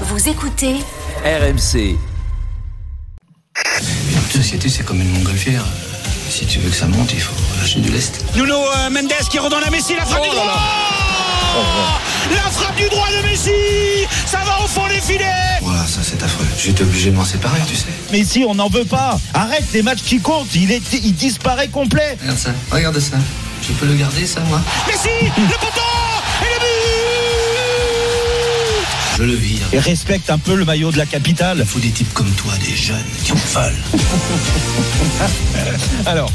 Vous écoutez RMC. Une société, c'est comme une montgolfière. Si tu veux que ça monte, il faut lâcher du lest. Nuno euh, Mendes qui redonne à Messi, la frappe Oh du droit La frappe du droit de Messi Ça va au fond des filets Voilà, ça c'est affreux. J'étais obligé de m'en séparer, tu sais. Mais si, on n'en veut pas. Arrête les matchs qui comptent. Il, est, il disparaît complet. Regarde ça, regarde ça. Je peux le garder, ça, moi? Messi Le poteau Je le vire. Et respecte un peu le maillot de la capitale. Il faut des types comme toi, des jeunes qui en veulent. Alors,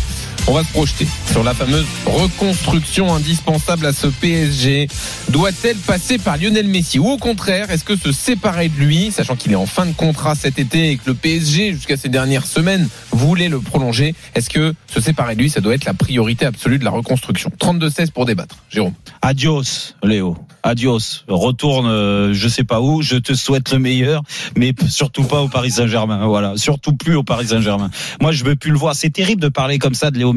on va se projeter sur la fameuse reconstruction indispensable à ce PSG. Doit-elle passer par Lionel Messi ou au contraire, est-ce que se séparer de lui, sachant qu'il est en fin de contrat cet été et que le PSG, jusqu'à ces dernières semaines, voulait le prolonger, est-ce que se séparer de lui, ça doit être la priorité absolue de la reconstruction? 32-16 pour débattre. Jérôme. Adios, Léo. Adios. Retourne, euh, je sais pas où. Je te souhaite le meilleur, mais surtout pas au Paris Saint-Germain. Voilà, surtout plus au Paris Saint-Germain. Moi, je veux plus le voir. C'est terrible de parler comme ça de Léo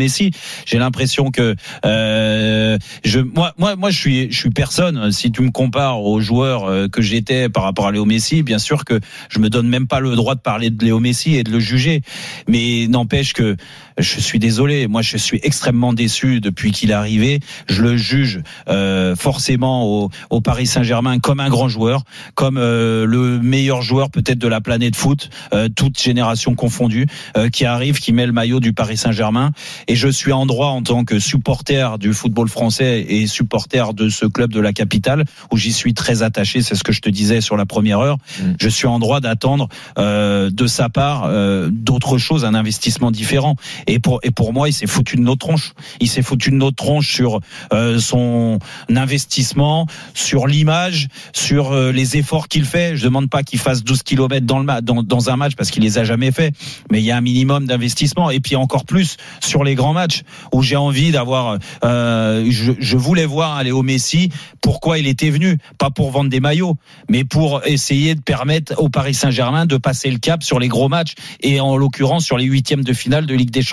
J'ai l'impression que euh, je, moi, moi, moi, je suis, je suis personne. Si tu me compares aux joueurs euh, que j'étais par rapport à Léo Messi, bien sûr que je me donne même pas le droit de parler de Léo Messi et de le juger. Mais n'empêche que je suis désolé. Moi, je suis extrêmement déçu depuis qu'il est arrivé. Je le juge euh, forcément au, au Paris Saint-Germain comme un grand joueur, comme euh, le meilleur joueur peut-être de la planète foot, euh, toute génération confondue, euh, qui arrive, qui met le maillot du Paris Saint-Germain. Et je suis en droit en tant que supporter du football français et supporter de ce club de la capitale où j'y suis très attaché. C'est ce que je te disais sur la première heure. Mm. Je suis en droit d'attendre euh, de sa part euh, d'autres choses, un investissement différent. Et pour et pour moi, il s'est foutu de notre tronche. Il s'est foutu de notre tronche sur euh, son investissement, sur l'image, sur euh, les efforts qu'il fait. Je demande pas qu'il fasse 12 kilomètres dans le dans, dans un match parce qu'il les a jamais fait, mais il y a un minimum d'investissement. Et puis encore plus sur les grands matchs où j'ai envie d'avoir. Euh, je, je voulais voir un Léo Messi. Pourquoi il était venu? Pas pour vendre des maillots, mais pour essayer de permettre au Paris Saint-Germain de passer le cap sur les gros matchs et en l'occurrence sur les huitièmes de finale de Ligue des Champions.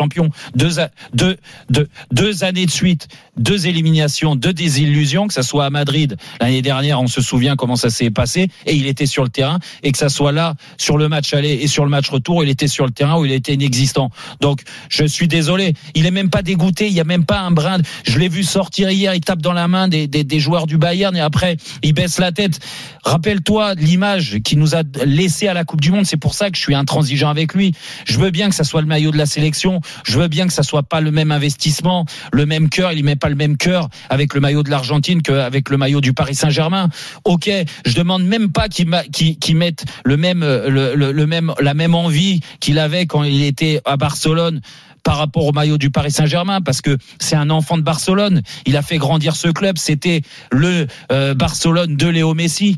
Deux, a- deux, deux, deux années de suite, deux éliminations, deux désillusions, que ça soit à Madrid l'année dernière, on se souvient comment ça s'est passé, et il était sur le terrain, et que ça soit là sur le match aller et sur le match retour, il était sur le terrain où il était inexistant. Donc je suis désolé, il est même pas dégoûté, il y a même pas un brin. Je l'ai vu sortir hier, il tape dans la main des, des, des joueurs du Bayern et après il baisse la tête. Rappelle-toi l'image qu'il nous a laissé à la Coupe du Monde. C'est pour ça que je suis intransigeant avec lui. Je veux bien que ça soit le maillot de la sélection. Je veux bien que ça soit pas le même investissement, le même cœur. Il met pas le même cœur avec le maillot de l'Argentine qu'avec le maillot du Paris Saint-Germain. Ok, je demande même pas qu'il qu'il mette le même, le, le- le même, la même envie qu'il avait quand il était à Barcelone par rapport au maillot du Paris Saint-Germain parce que c'est un enfant de Barcelone. Il a fait grandir ce club. C'était le euh, Barcelone de Léo Messi.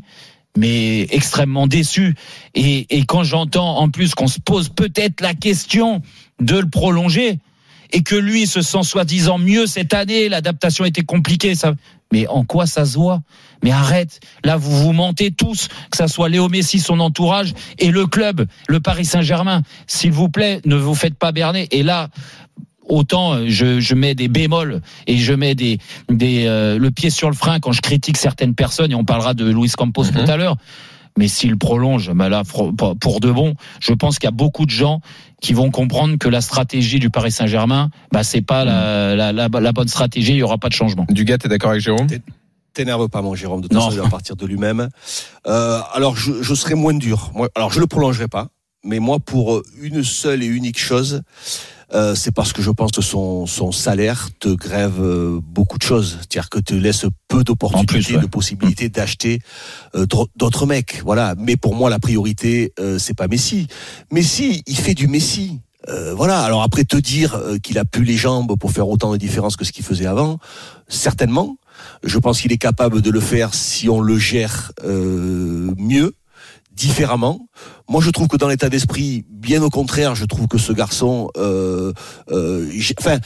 Mais extrêmement déçu. Et, et quand j'entends en plus qu'on se pose peut-être la question de le prolonger et que lui se sent soi-disant mieux cette année, l'adaptation était compliquée. Ça... Mais en quoi ça se voit? Mais arrête. Là, vous vous mentez tous, que ça soit Léo Messi, son entourage et le club, le Paris Saint-Germain. S'il vous plaît, ne vous faites pas berner. Et là, autant euh, je, je mets des bémols et je mets des, des euh, le pied sur le frein quand je critique certaines personnes et on parlera de Luis Campos Mhm. tout à l'heure. Mais s'il prolonge, bah là, pour pour de bon, je pense qu'il y a beaucoup de gens qui vont comprendre que la stratégie du Paris Saint-Germain, bah c'est pas la, la, la, la bonne stratégie, il y aura pas de changement. Dugas, t'es d'accord avec Jérôme? T'énerve pas, mon Jérôme. De toute Non. façon, il va partir de lui-même. Euh, alors, je, je serai moins dur. Moi, alors, je le prolongerai pas. Mais moi, pour une seule et unique chose, euh, c'est parce que je pense que son, son salaire te grève euh, beaucoup de choses. C'est-à-dire que te laisse peu d'opportunités, ouais. de possibilités d'acheter euh, d'autres mecs. Voilà. Mais pour moi, la priorité, euh, c'est pas Messi. Messi, il fait du Messi. Euh, voilà. Alors après, te dire euh, qu'il a plus les jambes pour faire autant de différence que ce qu'il faisait avant, certainement. Je pense qu'il est capable de le faire si on le gère euh, mieux, différemment. Moi, je trouve que dans l'état d'esprit, bien au contraire, je trouve que ce garçon, euh, euh, enfin.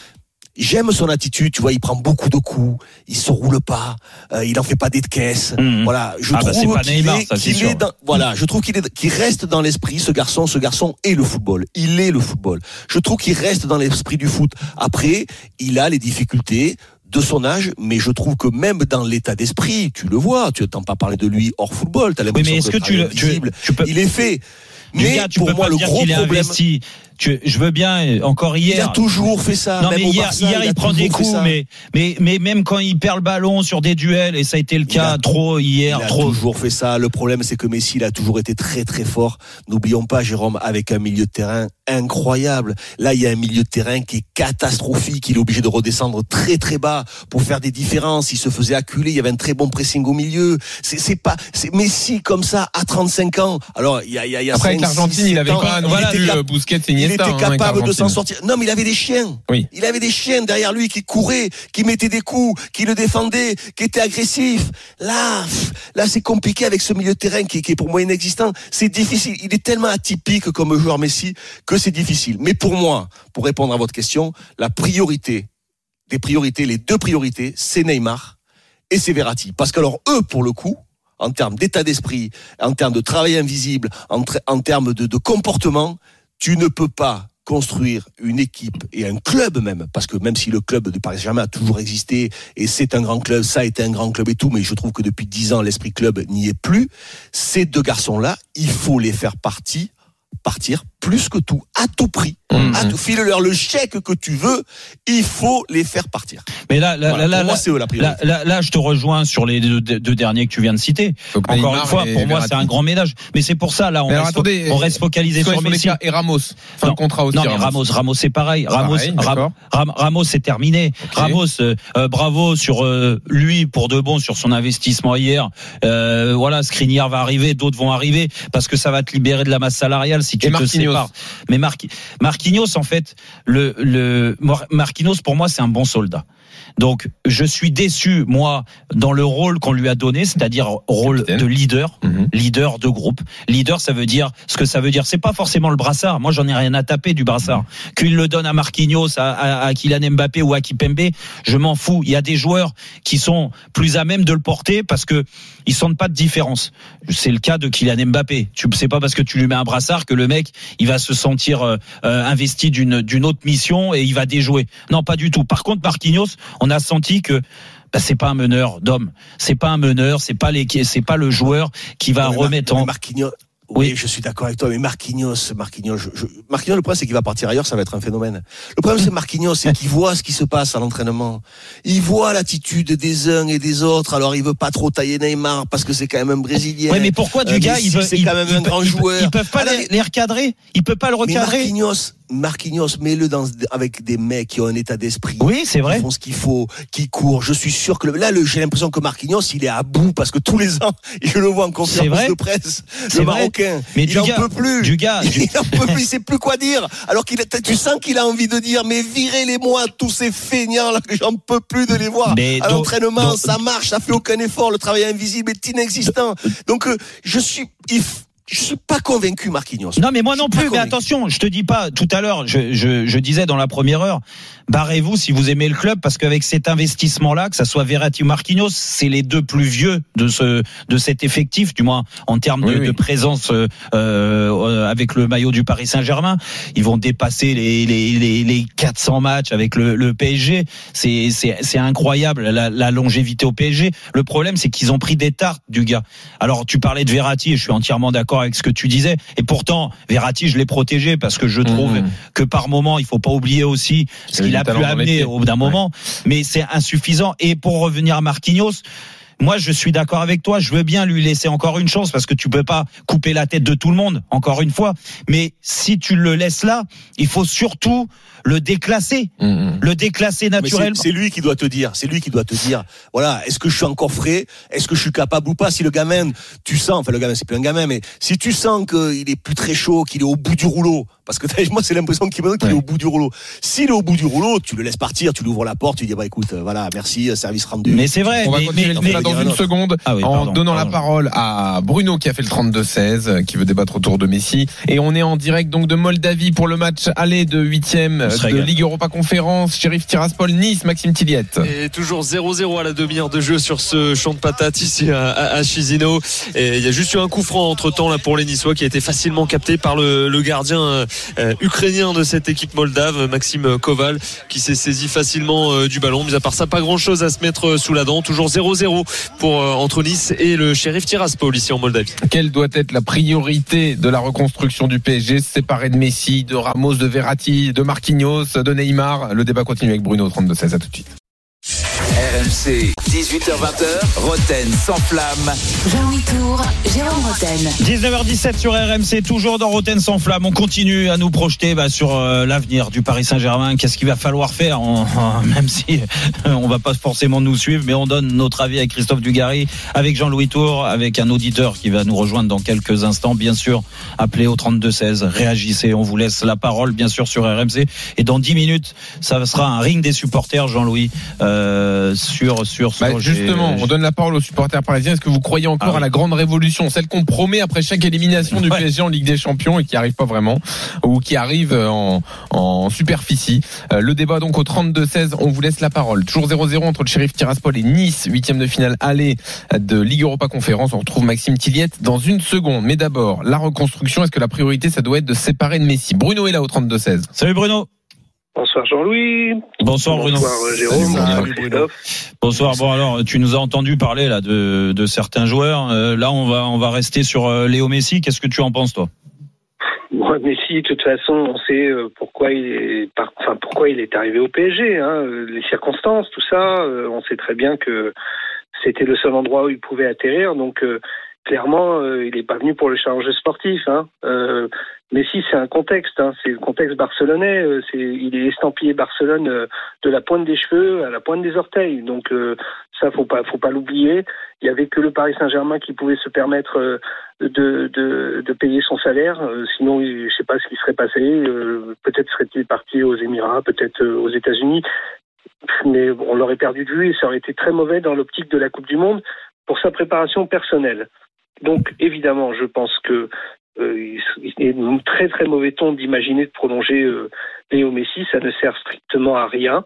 J'aime son attitude, tu vois, il prend beaucoup de coups, il se roule pas, euh, il en fait pas des de caisse. Mhm. Voilà, je Ah bah, trouve qu'il est, ça, est dans, voilà, je trouve qu'il est, qu'il reste dans l'esprit, ce garçon, ce garçon est le football. Il est le football. Je trouve qu'il reste dans l'esprit du foot. Après, il a les difficultés de son âge, mais je trouve que même dans l'état d'esprit, tu le vois, tu n'entends pas parler de lui hors football, tu as Oui, l'impression mais est-ce que tu, le- tu, invisible, tu peux, il est fait. Mais tu pour peux moi, pas le dire gros problème, investi. Tu- je veux bien, encore il hier. a toujours fait ça. Non même mais au hier, Barça, hier il, a prend des toujours fait coups, ça. mais, mais mais même quand il perd le ballon sur des duels et ça a été le Il cas a- trop hier, Il a trop. toujours fait ça. Le problème, c'est que Messi, il a toujours été très très fort. N'oublions pas, Jérôme, avec un milieu de terrain incroyable. Là, il y a un milieu de terrain qui est catastrophique. Il est obligé de redescendre très très bas pour faire des différences. Il se faisait acculer. Il y avait un très bon pressing au milieu. C'est pas, c'est Messi comme ça à 35 ans. Alors, il y a, il y a, il y a Après, avec l'Argentine, il avait pas non il plus il était hein, capable de s'en sortir. Non, mais il avait des chiens. Oui. Il avait des chiens derrière lui qui couraient, qui mettaient des coups, qui le défendaient, qui étaient agressifs. Là, là, c'est compliqué avec ce milieu de terrain qui, qui est pour moi inexistant. C'est difficile. Il est tellement atypique comme joueur Messi que c'est difficile. Mais pour moi, pour répondre à votre question, la priorité des priorités, les deux priorités, c'est Neymar et c'est Verratti. Parce que alors eux, pour le coup, en termes d'état d'esprit, en termes de travail invisible, en, termes de, de comportement, tu ne peux pas construire une équipe et un club même, parce que même si le club de Paris Saint-Germain a toujours existé et c'est un grand club, ça a été un grand club et tout, mais je trouve que depuis dix ans l'esprit club n'y est plus. Ces deux garçons-là, il faut les faire partie, partir plus que tout, à tout prix, Mhm. à tout file-leur le chèque que tu veux, il faut les faire partir. Mais là, là, Voilà, là, pour moi, là, c'est eux la priorité. là, là, là, je te rejoins sur les deux, deux derniers que tu viens de citer. Donc, Encore Neymar une fois, pour moi, c'est un grand ménage. Mais c'est pour ça, là, on, Mais reste, attendez, on reste focalisé sur Messi. et Ramos. Fin Non, contrat aussi. Non, mais Ramos, Ramos, c'est pareil. Ramos, Pareil, Ram- d'accord. Ram- Ramos, c'est terminé. Ramos, euh, euh, bravo sur euh, lui pour de bon sur son investissement hier. Euh, voilà, Skriniar va arriver, d'autres vont arriver parce que ça va te libérer de la masse salariale si tu Et te Mais Marqui- Marquinhos, en fait, le, le Mar- Marquinhos pour moi c'est un bon soldat. Donc je suis déçu moi dans le rôle qu'on lui a donné, c'est-à-dire rôle Capitaine. de leader Mhm. leader de groupe. Leader, ça veut dire ce que ça veut dire. C'est pas forcément le brassard. Moi, j'en ai rien à taper du brassard. Qu'il le donne à Marquinhos, à, à, à Kylian Mbappé ou à Kipembe, je m'en fous. Il y a des joueurs qui sont plus à même de le porter parce que ils sentent pas de différence. C'est le cas de Kylian Mbappé. Tu sais pas parce que tu lui mets un brassard que le mec, il va se sentir euh, euh, investi d'une d'une autre mission et il va déjouer. Non, pas du tout. Par contre, Marquinhos, on a senti que bah, c'est pas un meneur d'homme. C'est pas un meneur. C'est pas les, c'est pas le joueur qui va Non, remettre en. Marquinhos. Oui, Oui. je suis d'accord avec toi, mais Marquinhos, Marquinhos, je, je- Marquinhos, le problème c'est qu'il va partir ailleurs, ça va être un phénomène. Le problème c'est Marquinhos, c'est qu'il voit ce qui se passe à l'entraînement. Il voit l'attitude des uns et des autres. Alors il veut pas trop tailler Neymar parce que c'est quand même un Brésilien. Mais pourquoi du Euh, gars, il veut, c'est il- quand même il un peut- grand joueur. Ils peuvent pas Alors, les, les recadrer. Ils peuvent pas le mais recadrer. Marquinhos, Marquinhos, mets-le dans avec des mecs qui ont un état d'esprit. Oui, c'est vrai. Qui font ce qu'il faut, qui courent. Je suis sûr que le- là, le- j'ai l'impression que Marquinhos, il est à bout parce que tous les ans, je le vois en conférence vrai de presse, C'est le. Marocain. Mais il du en gars- peut plus. du gars, du- il en peut plus. Il sait plus quoi dire. Alors qu'il, tu sens qu'il a envie de dire, mais virez-les-moi tous ces feignants là que j'en peux plus de les voir. Mais à l'entraînement, ça marche, ça fait aucun effort. Le travail invisible est inexistant. Donc, euh, je suis, il je suis pas convaincu, Marquinhos. Non, mais moi non plus. Mais convaincu. attention, je te dis pas. Tout à l'heure, je, je, je disais dans la première heure, barrez-vous si vous aimez le club, parce qu'avec cet investissement-là, que ça soit Verratti ou Marquinhos, c'est les deux plus vieux de ce de cet effectif, du moins en termes de, Oui, oui. de présence euh, euh, avec le maillot du Paris Saint-Germain. Ils vont dépasser les les, les, les 400 matchs avec le, le PSG. C'est c'est c'est incroyable la, la longévité au PSG. Le problème, c'est qu'ils ont pris des tartes du gars. Alors, tu parlais de Verratti, et je suis entièrement d'accord avec ce que tu disais. Et pourtant, Verratti, je l'ai protégé parce que je trouve Mhm. que par moment, il faut pas oublier aussi ce qu'il du a pu amener au bout d'un moment. Mais c'est insuffisant. Et pour revenir à Marquinhos, moi, je suis d'accord avec toi. Je veux bien lui laisser encore une chance parce que tu peux pas couper la tête de tout le monde, encore une fois. Mais si tu le laisses là, il faut surtout le déclasser, Mhm. le déclasser naturellement. C'est lui qui doit te dire, c'est lui qui doit te dire, voilà, est-ce que je suis encore frais, est-ce que je suis capable ou pas? Si le gamin, tu sens, enfin le gamin c'est plus un gamin, mais si tu sens qu'il est plus très chaud, qu'il est au bout du rouleau, parce que moi c'est l'impression qu'il me qu'il est au bout du rouleau. S'il est au bout du rouleau, tu le laisses partir, tu lui ouvres la porte, tu dis bah écoute, euh, voilà, merci, euh, service rendu. Mais c'est vrai. On va continuer mais- le mais- débat dans une seconde Ah oui, en pardon, donnant pardon. la parole à Bruno qui a fait le 32-16 euh, qui veut débattre autour de Messi et on est en direct donc de Moldavie pour le match aller de huitième On se de régale. Ligue Europa Conférence Sheriff Tiraspol Nice Maxime Tilliette Et toujours 0-0 à la demi-heure de jeu sur ce champ de patates ici à, à, à Chisinau. Et il y a juste eu un coup franc entre temps là pour les Niçois qui a été facilement capté par le, le gardien ukrainien de cette équipe moldave, Maxime Koval, qui s'est saisi facilement euh, du ballon. Mais à part ça, pas grand chose à se mettre sous la dent. Toujours 0-0 pour euh, entre Nice et le shérif Tiraspol ici en Moldavie. Quelle doit être la priorité de la reconstruction du PSG Séparé de Messi, de Ramos, de Verratti, de Marquinhos, de Neymar? Le débat continue avec Bruno 32-16. À tout de suite. RMC, 18h20h, Roten sans flamme. Jean-Louis Tour, Jérôme Roten. 19h17 sur RMC, toujours dans Roten sans flamme. On continue à nous projeter bah, sur euh, l'avenir du Paris Saint-Germain. Qu'est-ce qu'il va falloir faire? On- Même si euh, on va pas forcément nous suivre, mais on donne notre avis avec Christophe Dugarry, avec Jean-Louis Tour, avec un auditeur qui va nous rejoindre dans quelques instants. Bien sûr, appelez au 32-16, réagissez. On vous laisse la parole, bien sûr, sur RMC. Et dans 10 minutes, ça sera un ring des supporters, Jean-Louis, euh, sur, sur ce Bah, justement, on donne la parole aux supporters parisiens. Est-ce que vous croyez encore Ah oui. à la grande révolution, celle qu'on promet après chaque élimination du Ouais. PSG en Ligue des Champions et qui arrive pas vraiment, ou qui arrive en, en superficie? Euh, Le débat donc au 32-16, on vous laisse la parole. Toujours 0-0 entre le Sheriff Tiraspol et Nice, huitième de finale aller de Ligue Europa Conférence. On retrouve Maxime Tilliette dans une seconde. Mais d'abord, la reconstruction. Est-ce que la priorité, ça doit être de se séparer de Messi? Bruno est là au 32-16. Salut Bruno. Bonsoir Jean-Louis. Bonsoir Bruno. Bonsoir euh, Jérôme. Bonsoir Bruno. Bonsoir. Bon alors, tu nous as entendu parler là de, de certains joueurs. Euh, là, on va on va rester sur euh, Léo Messi. Qu'est-ce que tu en penses toi? Moi, Messi, de toute façon, on sait euh, pourquoi il est, par- enfin pourquoi il est arrivé au PSG. Hein, les circonstances, tout ça. euh, on sait très bien que c'était le seul endroit où il pouvait atterrir. Donc euh, clairement, euh, il n'est pas venu pour le challenge sportif. Hein. Euh, Messi, c'est un contexte. Hein, c'est le contexte barcelonais. euh, il est estampillé Barcelone de la pointe des cheveux à la pointe des orteils. Donc ça, faut pas, faut pas l'oublier. Il y avait que le Paris Saint-Germain qui pouvait se permettre de, payer son salaire. Sinon, je sais pas ce qui serait passé. Peut-être serait-il parti aux Émirats, peut-être aux États-Unis. Mais on l'aurait perdu de vue et ça aurait été très mauvais dans l'optique de la Coupe du Monde pour sa préparation personnelle. Donc, évidemment, je pense que euh, est très très mauvais ton d'imaginer de prolonger euh, Léo Messi. Ça ne sert strictement à rien.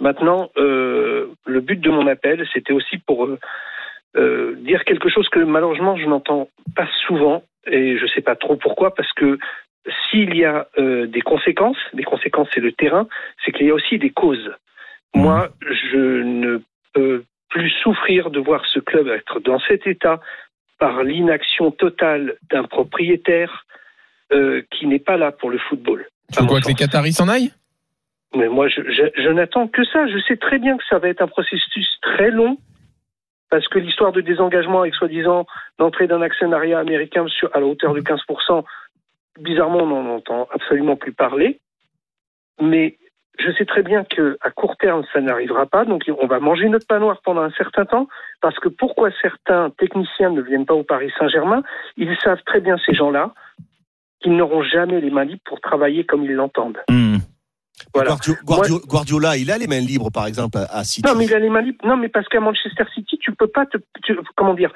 Maintenant, euh, le but de mon appel, c'était aussi pour dire quelque chose que malheureusement je n'entends pas souvent et je ne sais pas trop pourquoi parce que s'il y a des conséquences, des conséquences c'est le terrain, c'est qu'il y a aussi des causes. Moi, je ne peux plus souffrir de voir ce club être dans cet état par l'inaction totale d'un propriétaire euh, qui n'est pas là pour le football. Tu quoi que les. Qataris s'en aillent? Mais moi, je, je- je n'attends que ça. Je sais très bien que ça va être un processus très long, parce que l'histoire de désengagement avec soi-disant l'entrée d'un actionnariat américain sur, à la hauteur de 15%, bizarrement, on n'en entend absolument plus parler. Mais je sais très bien que à court terme, ça n'arrivera pas. Donc, on va manger notre pain noir pendant un certain temps. Parce que pourquoi certains techniciens ne viennent pas au Paris Saint-Germain? Ils savent très bien, ces gens-là, qu'ils n'auront jamais les mains libres pour travailler comme ils l'entendent. Hmm. Voilà. Guardio- Guardio- Guardiola, il a les mains libres, par exemple, à à City. Non, mais il a les mains libres. Non, mais parce qu'à Manchester City, tu peux pas te, tu- comment dire,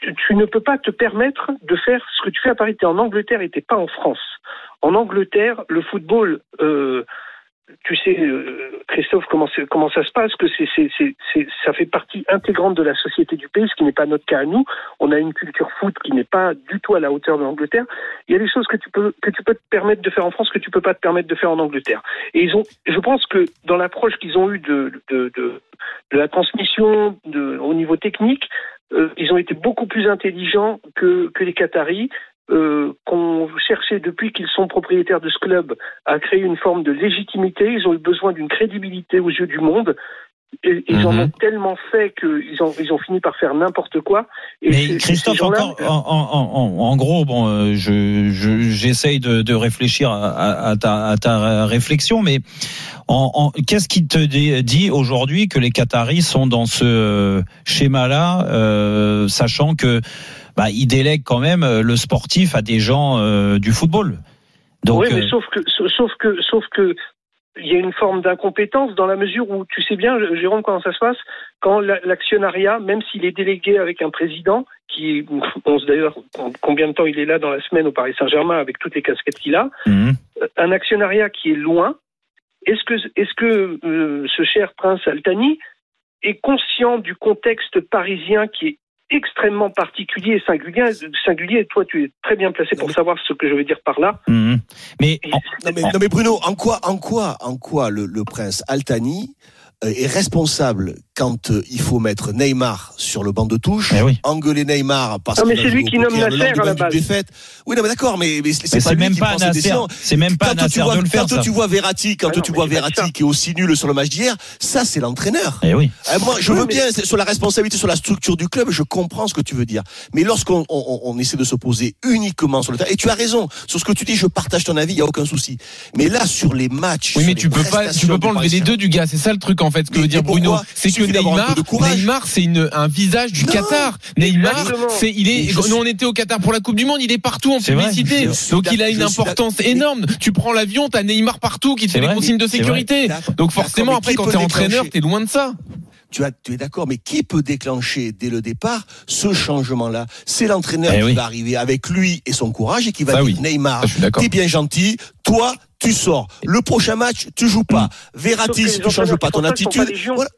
tu, tu ne peux pas te permettre de faire ce que tu fais à Paris. T'es en Angleterre et t'es pas en France. En Angleterre, le football, euh, tu sais, euh, Christophe, comment, comment ça se passe Que c'est- ça fait partie intégrante de la société du pays, ce qui n'est pas notre cas à nous. On a une culture foot qui n'est pas du tout à la hauteur de l'Angleterre. Il y a des choses que tu peux que tu peux te permettre de faire en France que tu peux pas te permettre de faire en Angleterre. Et ils ont, je pense que dans l'approche qu'ils ont eue de, de, de, de la transmission de, au niveau technique, euh, ils ont été beaucoup plus intelligents que, que les Qataris, euh, qu'on cherchait depuis qu'ils sont propriétaires de ce club à créer une forme de légitimité. Ils ont eu besoin d'une crédibilité aux yeux du monde. Et, ils en Mhm. ont tellement fait qu'ils ont, ils ont fini par faire n'importe quoi. Et Mais Christophe, encore, en, en- en- en gros, bon, euh, je, je- j'essaye de, de réfléchir à, ta, à ta réflexion, mais qu'est-ce qui te dit, aujourd'hui que les Qataris sont dans ce euh, schéma-là, euh, sachant que bah, ils délèguent quand même euh, le sportif à des gens euh, du football. Donc, oui, mais euh, sauf que, sauf que, sauf que, il y a une forme d'incompétence dans la mesure où tu sais bien, Jérôme, comment ça se passe? Quand la- l'actionnariat, même s'il est délégué avec un président qui, on sait d'ailleurs combien de temps il est là dans la semaine au Paris Saint-Germain avec toutes les casquettes qu'il a, mhm. un actionnariat qui est loin. Est-ce que, est-ce que euh, ce cher prince Altani est conscient du contexte parisien qui est extrêmement particulier et singulier. singulier. Et toi, tu es très bien placé pour savoir ce que je veux dire par là. Mais Et en- Non mais, non mais Bruno, en quoi, en quoi, en quoi le, le prince Altani euh, est responsable quand euh, il faut mettre Neymar sur le banc de touche, Eh oui. engueuler Neymar parce Non, mais qu'il c'est lui qui nomme Nasser à la base. défaite. Oui, non mais d'accord, mais, mais c'est mais pas c'est lui même qui pas prend ses Nasser, décisions. c'est même pas Quand tu vois, de le faire quand ça. tu vois Verratti, quand Ah non, tu vois Verratti qui est aussi nul sur le match d'hier, ça c'est l'entraîneur. Eh oui. Euh, moi, je Oui, veux mais- bien sur la responsabilité, sur la structure du club, je comprends ce que tu veux dire. Mais lorsqu'on on, on- on essaie de se poser uniquement sur le terrain, et tu as raison sur ce que tu dis, je partage ton avis, il y a aucun souci. Mais là, sur les matchs, Oui, mais tu peux pas, tu peux pas enlever les deux du gars. C'est ça le truc en fait. Ce que veut dire Bruno, c'est Il que un Neymar. Neymar, c'est une un visage du Non. Qatar. Neymar, c'est il est. Nous, on était au Qatar pour la Coupe du Monde. Il est partout en publicité. Donc il a une importance énorme. Tu prends l'avion, t'as Neymar partout qui te fait les vrai. consignes de sécurité. Donc forcément, après, quand t'es entraîneur, t'es loin de ça. Tu, as, tu es d'accord, mais qui peut déclencher dès le départ ce changement-là? C'est l'entraîneur Eh qui oui. va arriver avec lui et son courage et qui va Ça, dire oui. Neymar, t'es bien gentil, toi tu sors. Le prochain match, tu joues pas. Sauf Verratti, si tu changes pas ton attitude, voilà.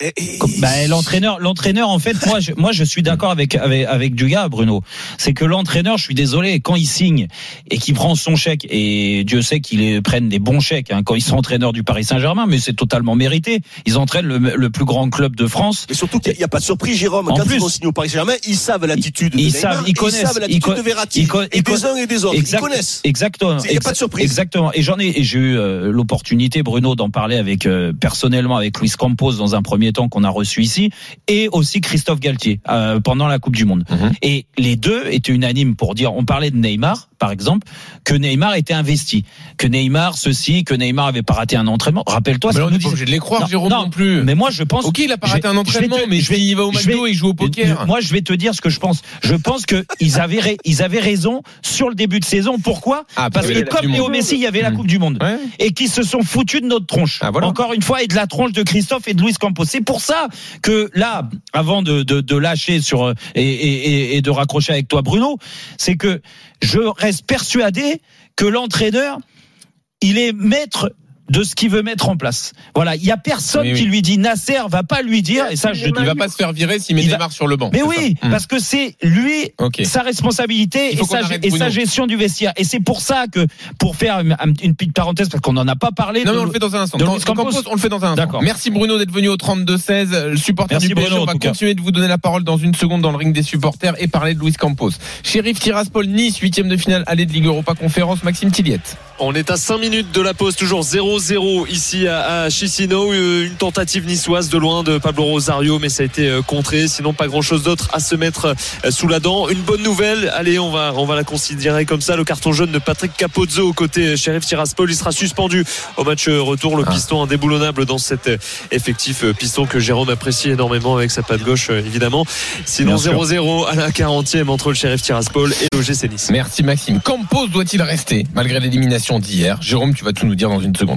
Et- et- Bah, l'entraîneur, l'entraîneur, en fait, moi, je, moi, je suis d'accord avec, avec, avec Dugas, Bruno. C'est que l'entraîneur, je suis désolé, quand il signe et qu'il prend son chèque, et Dieu sait qu'ils prennent des bons chèques, hein, quand ils sont entraîneurs du Paris Saint-Germain, mais c'est totalement mérité. Ils entraînent le, le plus grand club de France. Mais surtout qu'il n'y a pas de surprise, Jérôme. En Quand plus- ils vont signer au Paris Saint-Germain, ils savent l'attitude de Ils Neymar, savent, ils et connaissent, ils savent l'attitude de Verratti. ils et des uns et des autres. Exact- Ils connaissent. Exactement. Il y a pas de surprise. Exactement. Et j'en ai, et j'ai eu euh, l'opportunité, Bruno, d'en parler avec euh, personnellement avec Luis Campos dans un premier temps qu'on a reçu ici, et aussi Christophe Galtier euh, pendant la Coupe du Monde. Mhm. Et les deux étaient unanimes pour dire, on parlait de Neymar, par exemple, que Neymar était investi, que Neymar ceci, que Neymar avait pas raté un entraînement. Rappelle-toi, Mais on n'est pas obligé de les croire, Non, Jérôme non, non plus. Mais moi, je pense. Ok, il a pas raté un entraînement, te- mais je vais- il va au McDo et il joue au poker. Moi, je vais te dire ce que je pense. Je pense que ils avaient, ils avaient raison sur le début de saison. Pourquoi? Ah, Parce que comme Léo. Messi, il y avait la Mhm. Coupe du Monde. Ouais. Et qui se sont foutus de notre tronche. Ah, voilà. Encore une fois, et de la tronche de Christophe et de Luis Campos. C'est pour ça que là, avant de, de, de lâcher sur euh, et, et- et de raccrocher avec toi, Bruno, c'est que je reste persuadé que l'entraîneur, il est maître de ce qu'il veut mettre en place. Voilà, il y a personne Oui, oui. qui lui dit Nasser va pas lui dire et ça je Il va pas se faire virer s'il met Il va- Neymar sur le banc. mais oui, ça. Hmm. parce que c'est lui sa responsabilité Il et sa, et gestion du vestiaire. Et c'est pour ça que, pour faire une, une petite parenthèse, parce qu'on n'en a pas parlé. Non, de- mais on le fait dans un instant. Quand- Campos. On le fait dans un instant. Merci Bruno d'être venu au 32-16. Le supporter Merci du PSG, Bruno, on en va continuer de vous donner la parole dans une seconde dans le ring des supporters et parler de Luis Campos. Sheriff Tiraspol Nice, huitième de finale, allée de Ligue Europa Conférence, Maxime Tilliette. On est à 5 minutes de la pause, toujours 0-0 ici à, Chisinau. Euh, Une tentative niçoise de loin de Pablo Rosario, mais ça a été euh, contré. Sinon, pas grand-chose d'autre à se mettre euh, sous la dent. Une bonne nouvelle, allez, on va, on va la considérer comme ça. Le carton jaune de Patrick Capozzo côté Sheriff Tiraspol, il sera suspendu au match retour. Le Ah. piston indéboulonnable dans cet effectif piston que Jérôme apprécie énormément avec sa patte gauche, évidemment. Sinon, Bien sûr. 0-0 à la 40e entre le Sheriff Tiraspol et l'OGC Nice. Merci Maxime. Campos doit-il rester malgré l'élimination d'hier? Jérôme, tu vas tout nous dire dans une seconde.